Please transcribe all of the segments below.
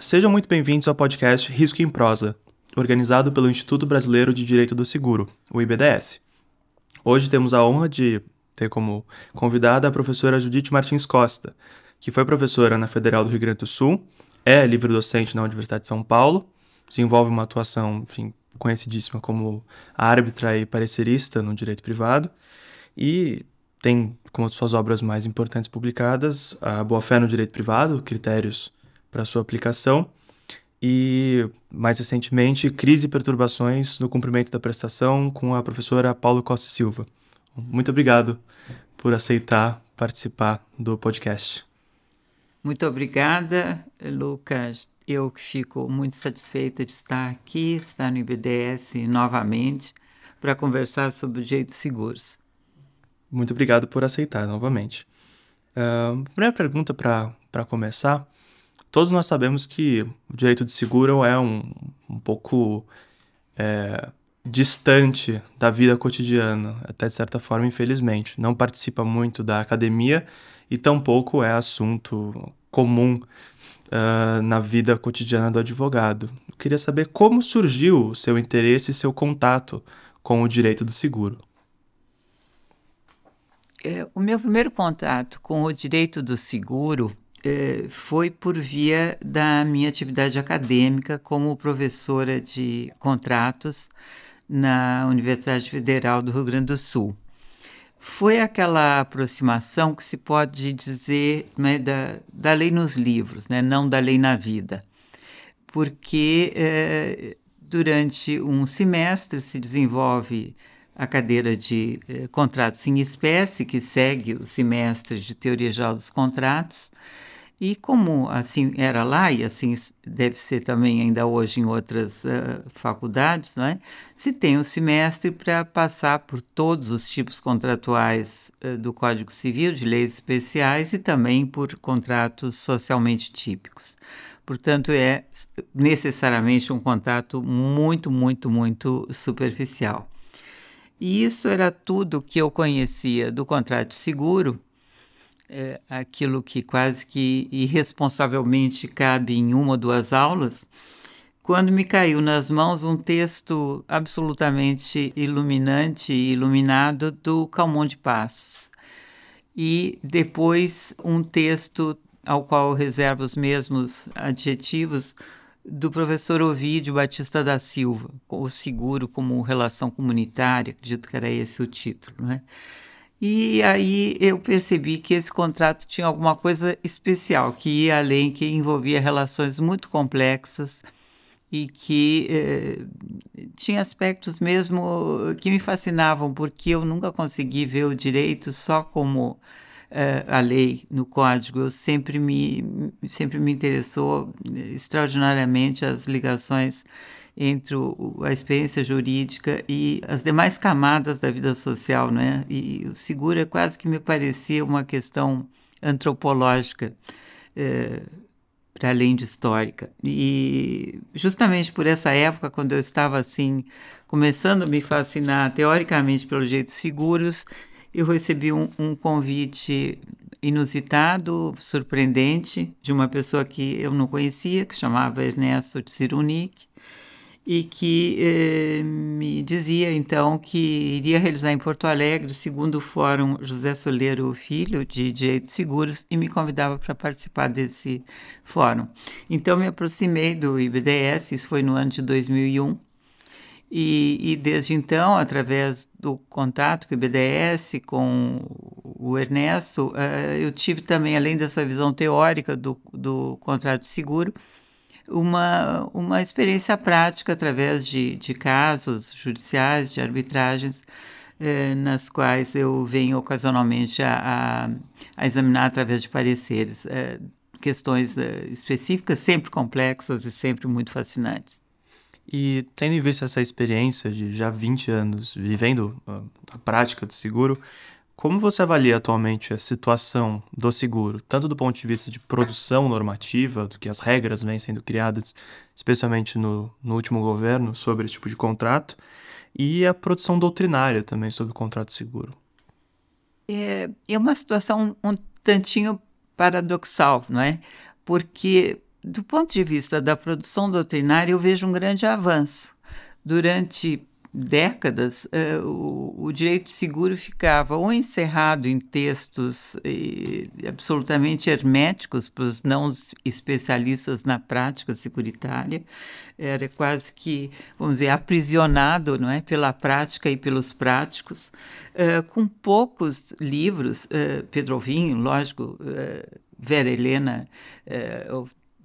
Sejam muito bem-vindos ao podcast Risco em Prosa, organizado pelo Instituto Brasileiro de Direito do Seguro, o IBDS. Hoje temos a honra de ter como convidada a professora Judite Martins Costa, que foi professora na Federal do Rio Grande do Sul, é livre-docente na Universidade de São Paulo, desenvolve uma atuação, enfim, conhecidíssima como árbitra e parecerista no direito privado, e tem como suas obras mais importantes publicadas a Boa Fé no Direito Privado, Critérios para sua aplicação, e mais recentemente Crise e Perturbações no Cumprimento da Prestação com a professora Paulo Costa Silva. Muito obrigado por aceitar participar do podcast. Muito obrigada, Lucas. Eu que fico muito satisfeita de estar aqui, estar no IBDS novamente, para conversar sobre direitos seguros. Muito obrigado por aceitar novamente. Uh, primeira pergunta para começar. Todos nós sabemos que o direito de seguro é um, um pouco é, distante da vida cotidiana, até de certa forma, infelizmente. Não participa muito da academia e tampouco é assunto comum uh, na vida cotidiana do advogado. Eu queria saber como surgiu o seu interesse e seu contato com o direito do seguro. É, o meu primeiro contato com o direito do seguro foi por via da minha atividade acadêmica como professora de contratos na Universidade Federal do Rio Grande do Sul. Foi aquela aproximação que se pode dizer né, da, da lei nos livros, né, não da lei na vida. Porque é, durante um semestre se desenvolve a cadeira de eh, contratos em espécie, que segue o semestre de teoria geral dos contratos. E como assim era lá, e assim deve ser também ainda hoje em outras uh, faculdades, não é? se tem um semestre para passar por todos os tipos contratuais uh, do Código Civil, de leis especiais e também por contratos socialmente típicos. Portanto, é necessariamente um contato muito, muito, muito superficial. E isso era tudo que eu conhecia do contrato de seguro, é, aquilo que quase que irresponsavelmente cabe em uma ou duas aulas, quando me caiu nas mãos um texto absolutamente iluminante e iluminado do Calmon de Passos. E depois um texto ao qual reservo os mesmos adjetivos do professor Ovídio Batista da Silva, o seguro como relação comunitária, acredito que era esse o título, né? E aí eu percebi que esse contrato tinha alguma coisa especial, que ia além, que envolvia relações muito complexas e que eh, tinha aspectos mesmo que me fascinavam, porque eu nunca consegui ver o direito só como uh, a lei no código, eu sempre me, sempre me interessou extraordinariamente as ligações entre o, a experiência jurídica e as demais camadas da vida social, né? E o seguro é quase que me parecia uma questão antropológica. É, para além de histórica. E justamente por essa época, quando eu estava assim, começando a me fascinar teoricamente pelos jeitos seguros, eu recebi um, um convite inusitado, surpreendente, de uma pessoa que eu não conhecia, que chamava Ernesto Tsirunic, e que eh, me dizia então que iria realizar em Porto Alegre, segundo o Fórum José Soleiro Filho de Direitos Seguros, e me convidava para participar desse fórum. Então me aproximei do IBDS, isso foi no ano de 2001, e, e, desde então, através do contato com o BDS, com o Ernesto, uh, eu tive também, além dessa visão teórica do, do contrato de seguro, uma, uma experiência prática através de, de casos judiciais, de arbitragens, uh, nas quais eu venho ocasionalmente a, a, a examinar através de pareceres. Uh, questões específicas, sempre complexas e sempre muito fascinantes. E tendo em vista essa experiência de já 20 anos vivendo a, a prática do seguro, como você avalia atualmente a situação do seguro, tanto do ponto de vista de produção normativa, do que as regras vêm sendo criadas, especialmente no, no último governo, sobre esse tipo de contrato, e a produção doutrinária também sobre o contrato seguro? É, é uma situação um tantinho paradoxal, não é? Porque do ponto de vista da produção doutrinária, eu vejo um grande avanço. Durante décadas, uh, o, direito seguro ficava ou encerrado em textos eh, absolutamente herméticos para os não especialistas na prática securitária, era quase que, vamos dizer, aprisionado não é, pela prática e pelos práticos, uh, com poucos livros, Pedro Alvim, lógico, Vera Helena,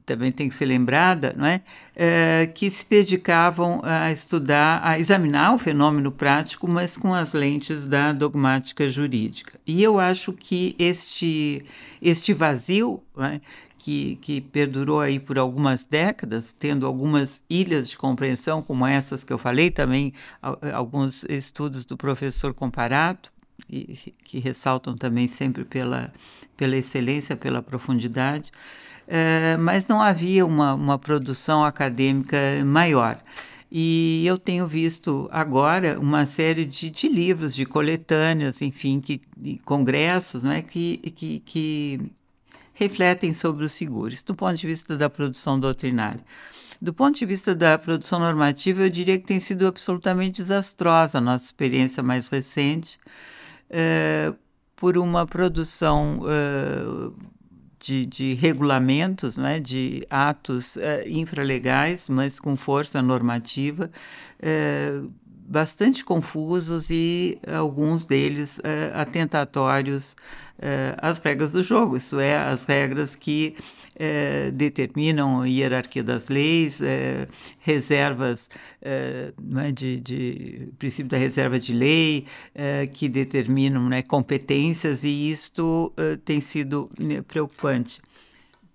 também tem que ser lembrada, não é? é? que se dedicavam a estudar, a examinar o fenômeno prático, mas com as lentes da dogmática jurídica. E eu acho que este, este vazio, é? que, que perdurou aí por algumas décadas, tendo algumas ilhas de compreensão, como essas que eu falei, também alguns estudos do professor Comparato, que ressaltam também sempre pela, pela excelência, pela profundidade. Eh, mas não havia uma, uma produção acadêmica maior. E eu tenho visto agora uma série de, de livros, de coletâneas, enfim, que, congressos, não é, que, que, que refletem sobre o seguro. Isso do ponto de vista da produção doutrinária. Do ponto de vista da produção normativa, eu diria que tem sido absolutamente desastrosa a nossa experiência mais recente, uh, por uma produção uh, de, de regulamentos, não é? de atos é, infralegais, mas com força normativa, é, bastante confusos e alguns deles é, atentatórios às regras do jogo, isso é, as regras que é, determinam a hierarquia das leis, é, reservas é, é, de, de, princípio da reserva de lei, que determinam né, competências, e isto tem sido né, preocupante,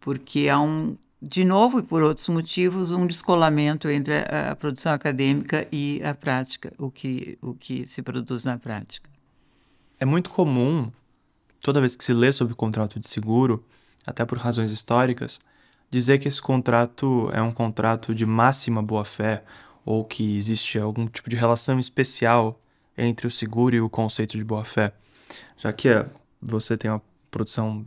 porque há um de novo e por outros motivos, um descolamento entre a, a, produção acadêmica e a prática, o que, o que se produz na prática. É muito comum, toda vez que se lê sobre contrato de seguro, até por razões históricas, dizer que esse contrato é um contrato de máxima boa-fé ou que existe algum tipo de relação especial entre o seguro e o conceito de boa-fé. Já que é, você tem uma produção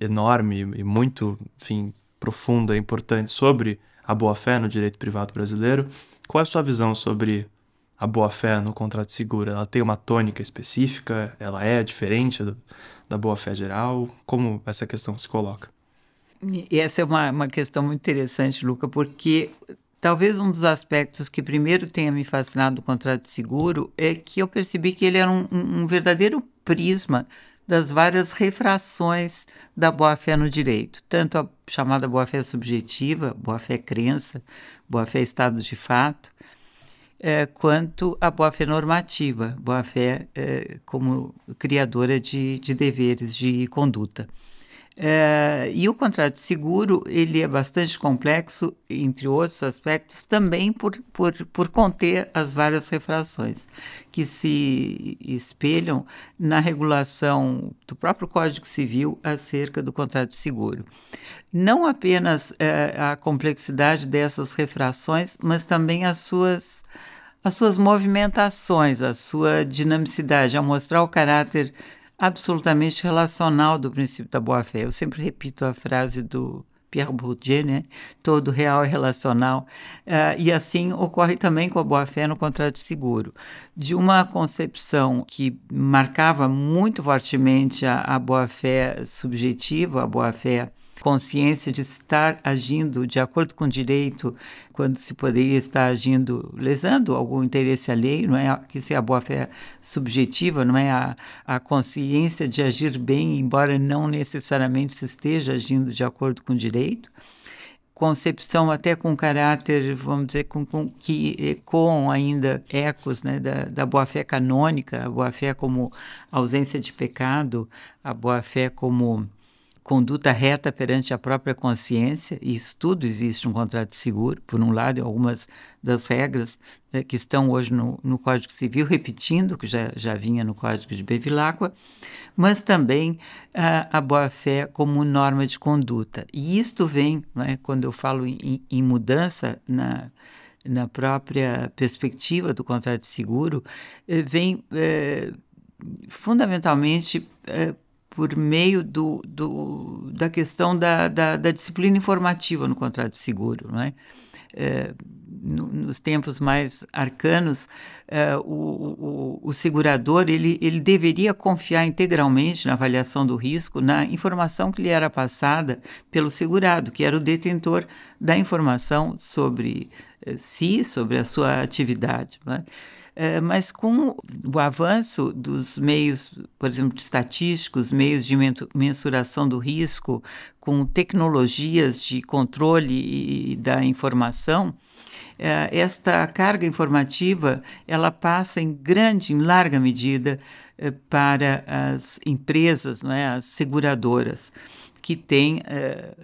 enorme e muito, enfim, profunda e importante sobre a boa-fé no direito privado brasileiro, qual é a sua visão sobre a boa-fé no contrato seguro? Ela tem uma tônica específica? Ela é diferente do, da boa-fé geral? Como essa questão se coloca? E essa é uma, uma questão muito interessante, Luca, porque talvez um dos aspectos que primeiro tenha me fascinado do contrato de seguro é que eu percebi que ele era um, um verdadeiro prisma das várias refrações da boa-fé no direito, tanto a chamada boa-fé subjetiva, boa-fé crença, boa-fé estado de fato, é, quanto a boa-fé normativa, boa-fé é, como criadora de, de deveres de conduta. É, e o contrato de seguro ele é bastante complexo, entre outros aspectos, também por, por, por conter as várias refrações que se espelham na regulação do próprio Código Civil acerca do contrato de seguro. Não apenas é, a complexidade dessas refrações, mas também as suas as suas movimentações, a sua dinamicidade, a mostrar o caráter absolutamente relacional do princípio da boa-fé. Eu sempre repito a frase do Pierre Bourdieu, né? Todo real é relacional. Uh, e assim ocorre também com a boa-fé no contrato de seguro. De uma concepção que marcava muito fortemente a, a boa-fé subjetiva, a boa-fé consciência de estar agindo de acordo com o direito, quando se poderia estar agindo lesando algum interesse alheio, não é? Que isso é a boa-fé subjetiva, não é? A, a consciência de agir bem, embora não necessariamente se esteja agindo de acordo com o direito. Concepção até com caráter, vamos dizer, com, com que ecoam ainda ecos né, da, da boa-fé canônica, a boa-fé como ausência de pecado, a boa-fé como conduta reta perante a própria consciência, e isso tudo existe um contrato de seguro, por um lado, algumas das regras né, que estão hoje no, no, Código Civil, repetindo, que já, já vinha no Código de Bevilacqua, mas também a, a boa-fé como norma de conduta. E isto vem, né, quando eu falo em, em mudança na, na própria perspectiva do contrato de seguro, eh, vem eh, fundamentalmente eh, por meio do, do da questão da, da, da, disciplina informativa no contrato de seguro. Não é? É, no, nos tempos mais arcanos, é, o, o, o, segurador ele, ele deveria confiar integralmente na avaliação do risco, na informação que lhe era passada pelo segurado, que era o detentor da informação sobre é, si, sobre a sua atividade. Né? É, mas com o avanço dos meios, por exemplo, estatísticos, meios de mensuração do risco, com tecnologias de controle da informação, é, esta carga informativa ela passa em grande, em larga medida, é, para as empresas, não é, as seguradoras que têm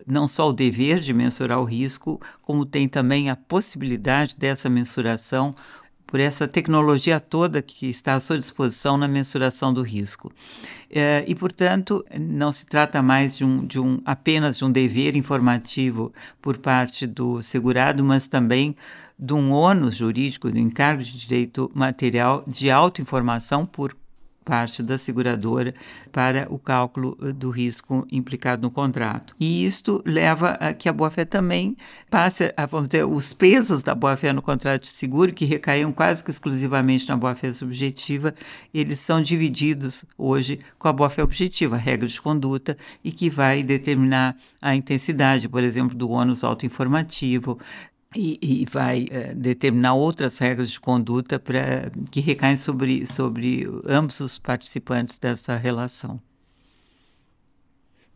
não só o dever de mensurar o risco, como tem também a possibilidade dessa mensuração por essa tecnologia toda que está à sua disposição na mensuração do risco. É, e, portanto, não se trata mais de um, de um, apenas de um dever informativo por parte do segurado, mas também de um ônus jurídico, do encargo de direito material de autoinformação por parte da seguradora para o cálculo eh, do risco implicado no contrato. E isto leva a que a boa-fé também passe a, vamos dizer, os pesos da boa-fé no contrato de seguro, que recaíam quase que exclusivamente na boa-fé subjetiva, eles são divididos hoje com a boa-fé objetiva, a regra de conduta, e que vai determinar a intensidade, por exemplo, do ônus autoinformativo, e, e, vai uh, determinar outras regras de conduta para que recaem sobre, sobre ambos os participantes dessa relação.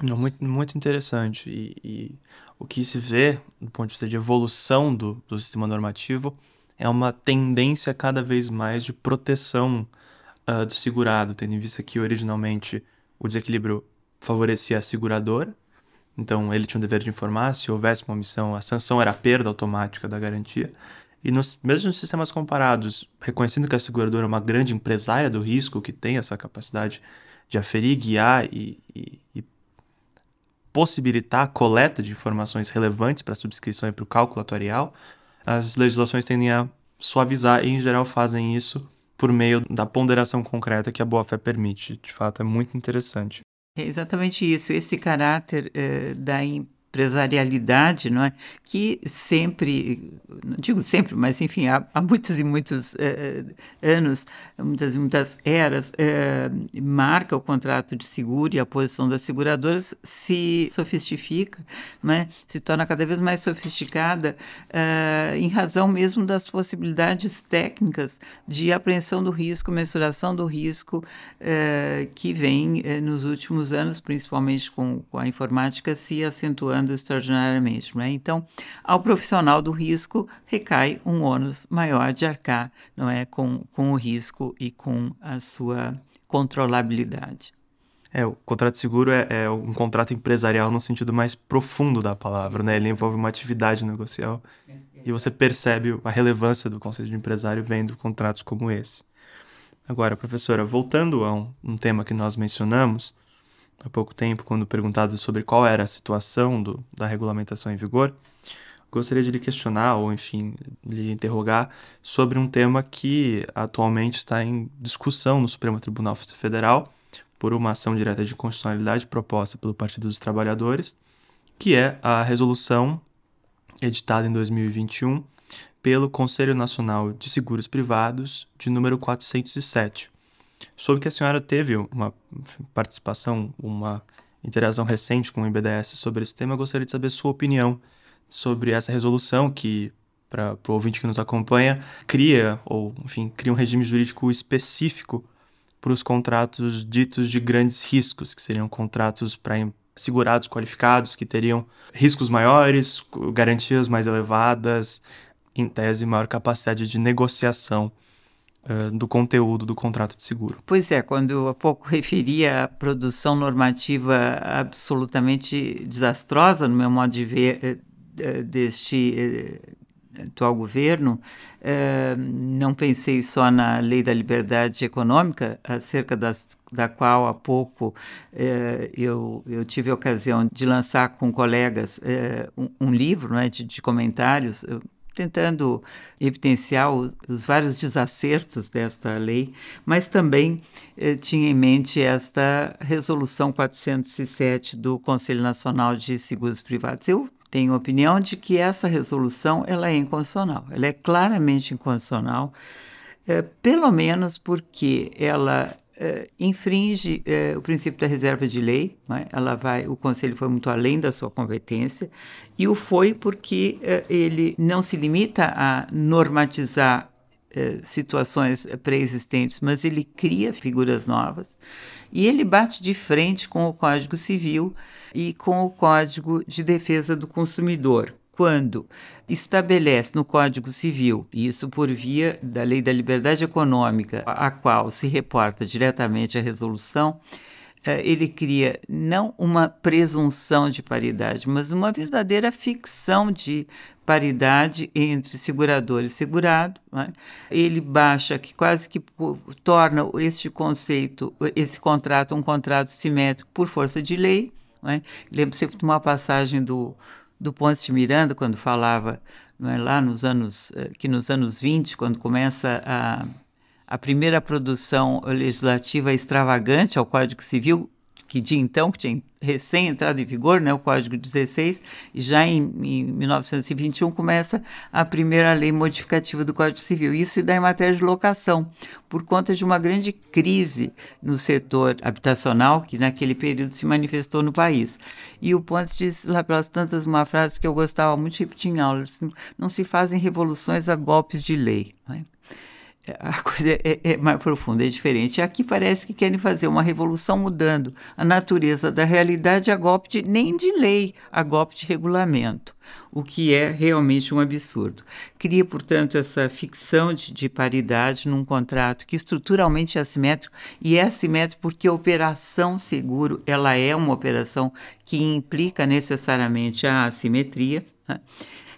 Muito, muito interessante. E, e, o que se vê, do ponto de vista de evolução do, do sistema normativo, é uma tendência cada vez mais de proteção uh, do segurado, tendo em vista que originalmente o desequilíbrio favorecia a seguradora então ele tinha o dever de informar se houvesse uma omissão, a sanção era a perda automática da garantia. E nos mesmos sistemas comparados, reconhecendo que a seguradora é uma grande empresária do risco, que tem essa capacidade de aferir, guiar e, e, e possibilitar a coleta de informações relevantes para a subscrição e para o cálculo atuarial, as legislações tendem a suavizar e, em geral, fazem isso por meio da ponderação concreta que a boa-fé permite. De fato, é muito interessante. É exatamente isso, esse caráter eh, da empresarialidade, não é? Que sempre, não digo sempre, mas enfim, há, há muitos e muitos eh, anos, muitas e muitas eras, eh, marca o contrato de seguro e a posição das seguradoras se sofistifica, não é? Se torna cada vez mais sofisticada eh, em razão mesmo das possibilidades técnicas de apreensão do risco, mensuração do risco eh, que vem eh, nos últimos anos, principalmente com, com a informática, se acentuando extraordinariamente. Né? Então, ao profissional do risco recai um ônus maior de arcar não é, com, com o risco e com a sua controlabilidade. É, o contrato de seguro é, é, um contrato empresarial no sentido mais profundo da palavra, né? Ele envolve uma atividade negocial e você percebe a relevância do conceito de empresário vendo contratos como esse. Agora, professora, voltando a um, um tema que nós mencionamos, há pouco tempo, quando perguntado sobre qual era a situação do, da regulamentação em vigor, gostaria de lhe questionar, ou enfim, lhe interrogar sobre um tema que atualmente está em discussão no Supremo Tribunal Federal por uma ação direta de constitucionalidade proposta pelo Partido dos Trabalhadores, que é a resolução editada em 2021 pelo Conselho Nacional de Seguros Privados, de número 407, Soube que a senhora teve uma participação, uma interação recente com o IBDS sobre esse tema. Eu gostaria de saber sua opinião sobre essa resolução que, para o ouvinte que nos acompanha, cria, ou enfim, cria um regime jurídico específico para os contratos ditos de grandes riscos, que seriam contratos para segurados qualificados, que teriam riscos maiores, garantias mais elevadas, em tese, maior capacidade de negociação do conteúdo do contrato de seguro. Pois é, quando há pouco referia a produção normativa absolutamente desastrosa, no meu modo de ver, uh, deste atual governo, não pensei só na lei da liberdade econômica, acerca das, da qual há pouco eu, eu tive a ocasião de lançar com colegas um, livro né, de, de comentários tentando evidenciar os vários desacertos desta lei, mas também eh, tinha em mente esta resolução 407 do Conselho Nacional de Seguros Privados. Eu tenho a opinião de que essa resolução ela é inconstitucional, ela é claramente inconstitucional, eh, pelo menos porque ela Uh, infringe uh, o princípio da reserva de lei, né? ela vai, o conselho foi muito além da sua competência e o foi porque uh, ele não se limita a normatizar situações pré-existentes, mas ele cria figuras novas e ele bate de frente com o Código Civil e com o Código de Defesa do Consumidor, quando estabelece no Código Civil, isso por via da Lei da Liberdade Econômica, a qual se reporta diretamente a resolução, eh, ele cria não uma presunção de paridade, mas uma verdadeira ficção de paridade entre segurador e segurado. Né? Ele baixa que quase que torna este conceito, esse contrato, um contrato simétrico por força de lei. Né? Lembro sempre de uma passagem do do Ponce de Miranda, quando falava é, lá nos anos, eh, que nos anos 20, quando começa a, a primeira produção legislativa extravagante ao Código Civil, que de então, que tinha recém entrado em vigor, né, o Código 16, e já em, em 1921 começa a primeira lei modificativa do Código Civil. Isso se dá em matéria de locação, por conta de uma grande crise no setor habitacional que naquele período se manifestou no país. E o Pontes diz lá pelas tantas uma frase que eu gostava muito de repetir em aulas, não se fazem revoluções a golpes de lei. Né? A coisa é, é, mais profunda, é diferente. Aqui parece que querem fazer uma revolução mudando a natureza da realidade a golpe de, nem de lei, a golpe de regulamento, o que é realmente um absurdo. Cria, portanto, essa ficção de, de paridade num contrato que estruturalmente é assimétrico, e é assimétrico porque a operação seguro ela é uma operação que implica necessariamente a assimetria, né?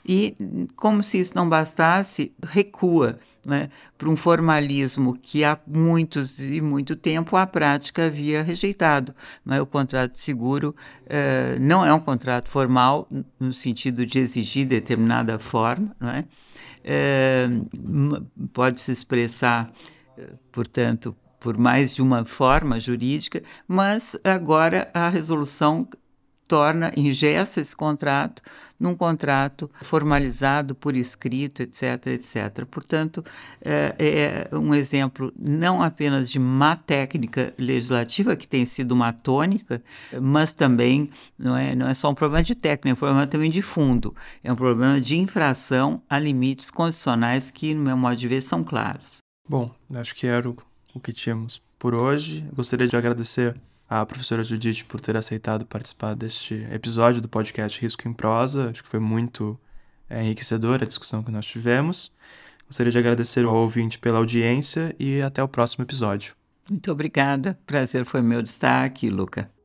e, como se isso não bastasse, recua né, para um formalismo que há muitos e muito tempo a prática havia rejeitado. Né? O contrato de seguro eh, não é um contrato formal no sentido de exigir determinada forma, é? Eh, pode se expressar, portanto, por mais de uma forma jurídica, mas agora a resolução torna, ingessa esse contrato num contrato formalizado por escrito, etc, etc. Portanto, é, é um exemplo não apenas de má técnica legislativa, que tem sido uma tônica, mas também não é, não é só um problema de técnica, é um problema também de fundo, é um problema de infração a limites constitucionais que, no meu modo de ver, são claros. Bom, acho que era o, o que tínhamos por hoje. Gostaria de agradecer a professora Judite por ter aceitado participar deste episódio do podcast Risco em Prosa. Acho que foi muito é, enriquecedora a discussão que nós tivemos. Gostaria de agradecer ao ouvinte pela audiência e até o próximo episódio. Muito obrigada. Prazer foi meu destaque, Luca.